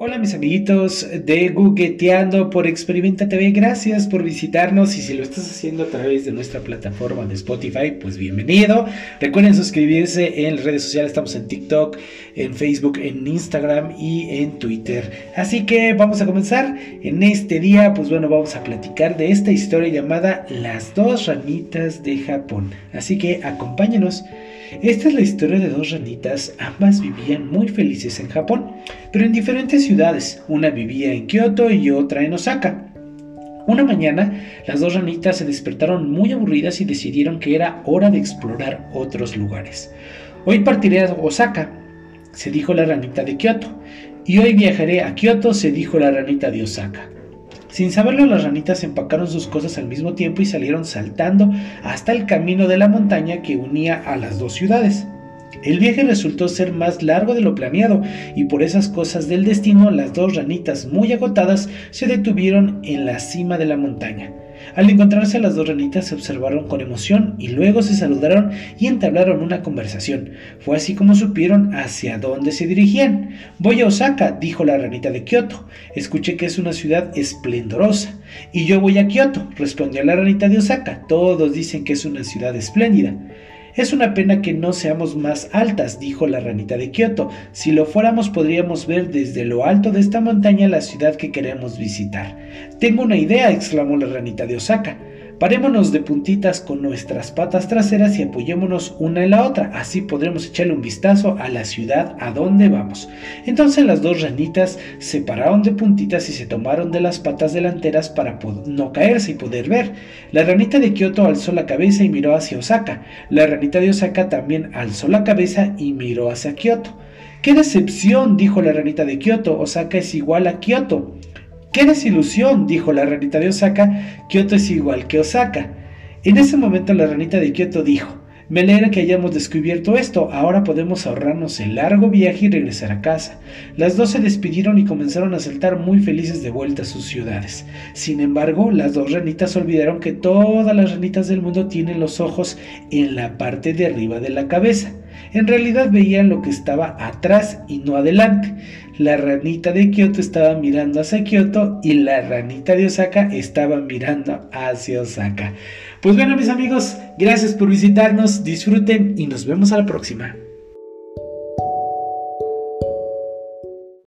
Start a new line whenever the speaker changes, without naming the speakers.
Hola mis amiguitos de Gugueteando por Experimenta TV, gracias por visitarnos y si lo estás haciendo a través de nuestra plataforma de Spotify, pues bienvenido. Recuerden suscribirse en redes sociales, estamos en TikTok, en Facebook, en Instagram y en Twitter. Así que vamos a comenzar. En este día, pues bueno, vamos a platicar de esta historia llamada Las dos ranitas de Japón. Así que acompáñenos. Esta es la historia de dos ranitas, ambas vivían muy felices en Japón, pero en diferentes ciudades. Una vivía en Kioto y otra en Osaka. Una mañana, las dos ranitas se despertaron muy aburridas y decidieron que era hora de explorar otros lugares. Hoy partiré a Osaka, se dijo la ranita de Kioto, y hoy viajaré a Kioto, se dijo la ranita de Osaka. Sin saberlo, las ranitas empacaron sus cosas al mismo tiempo y salieron saltando hasta el camino de la montaña que unía a las dos ciudades. El viaje resultó ser más largo de lo planeado y por esas cosas del destino las dos ranitas muy agotadas se detuvieron en la cima de la montaña. Al encontrarse las dos ranitas se observaron con emoción y luego se saludaron y entablaron una conversación. Fue así como supieron hacia dónde se dirigían. Voy a Osaka, dijo la ranita de Kioto. Escuché que es una ciudad esplendorosa. Y yo voy a Kioto, respondió la ranita de Osaka. Todos dicen que es una ciudad espléndida. Es una pena que no seamos más altas, dijo la ranita de Kioto. Si lo fuéramos podríamos ver desde lo alto de esta montaña la ciudad que queremos visitar. Tengo una idea, exclamó la ranita de Osaka. Parémonos de puntitas con nuestras patas traseras y apoyémonos una en la otra, así podremos echarle un vistazo a la ciudad a donde vamos. Entonces las dos ranitas se pararon de puntitas y se tomaron de las patas delanteras para no caerse y poder ver. La ranita de Kioto alzó la cabeza y miró hacia Osaka. La ranita de Osaka también alzó la cabeza y miró hacia Kioto. ¡Qué decepción! dijo la ranita de Kioto. Osaka es igual a Kioto. ¡Qué desilusión! dijo la ranita de Osaka. Kioto es igual que Osaka. En ese momento la ranita de Kioto dijo, me alegra que hayamos descubierto esto, ahora podemos ahorrarnos el largo viaje y regresar a casa. Las dos se despidieron y comenzaron a saltar muy felices de vuelta a sus ciudades. Sin embargo, las dos ranitas olvidaron que todas las ranitas del mundo tienen los ojos en la parte de arriba de la cabeza. En realidad veían lo que estaba atrás y no adelante. La ranita de Kioto estaba mirando hacia Kioto y la ranita de Osaka estaba mirando hacia Osaka. Pues bueno mis amigos, gracias por visitarnos, disfruten y nos vemos a la próxima.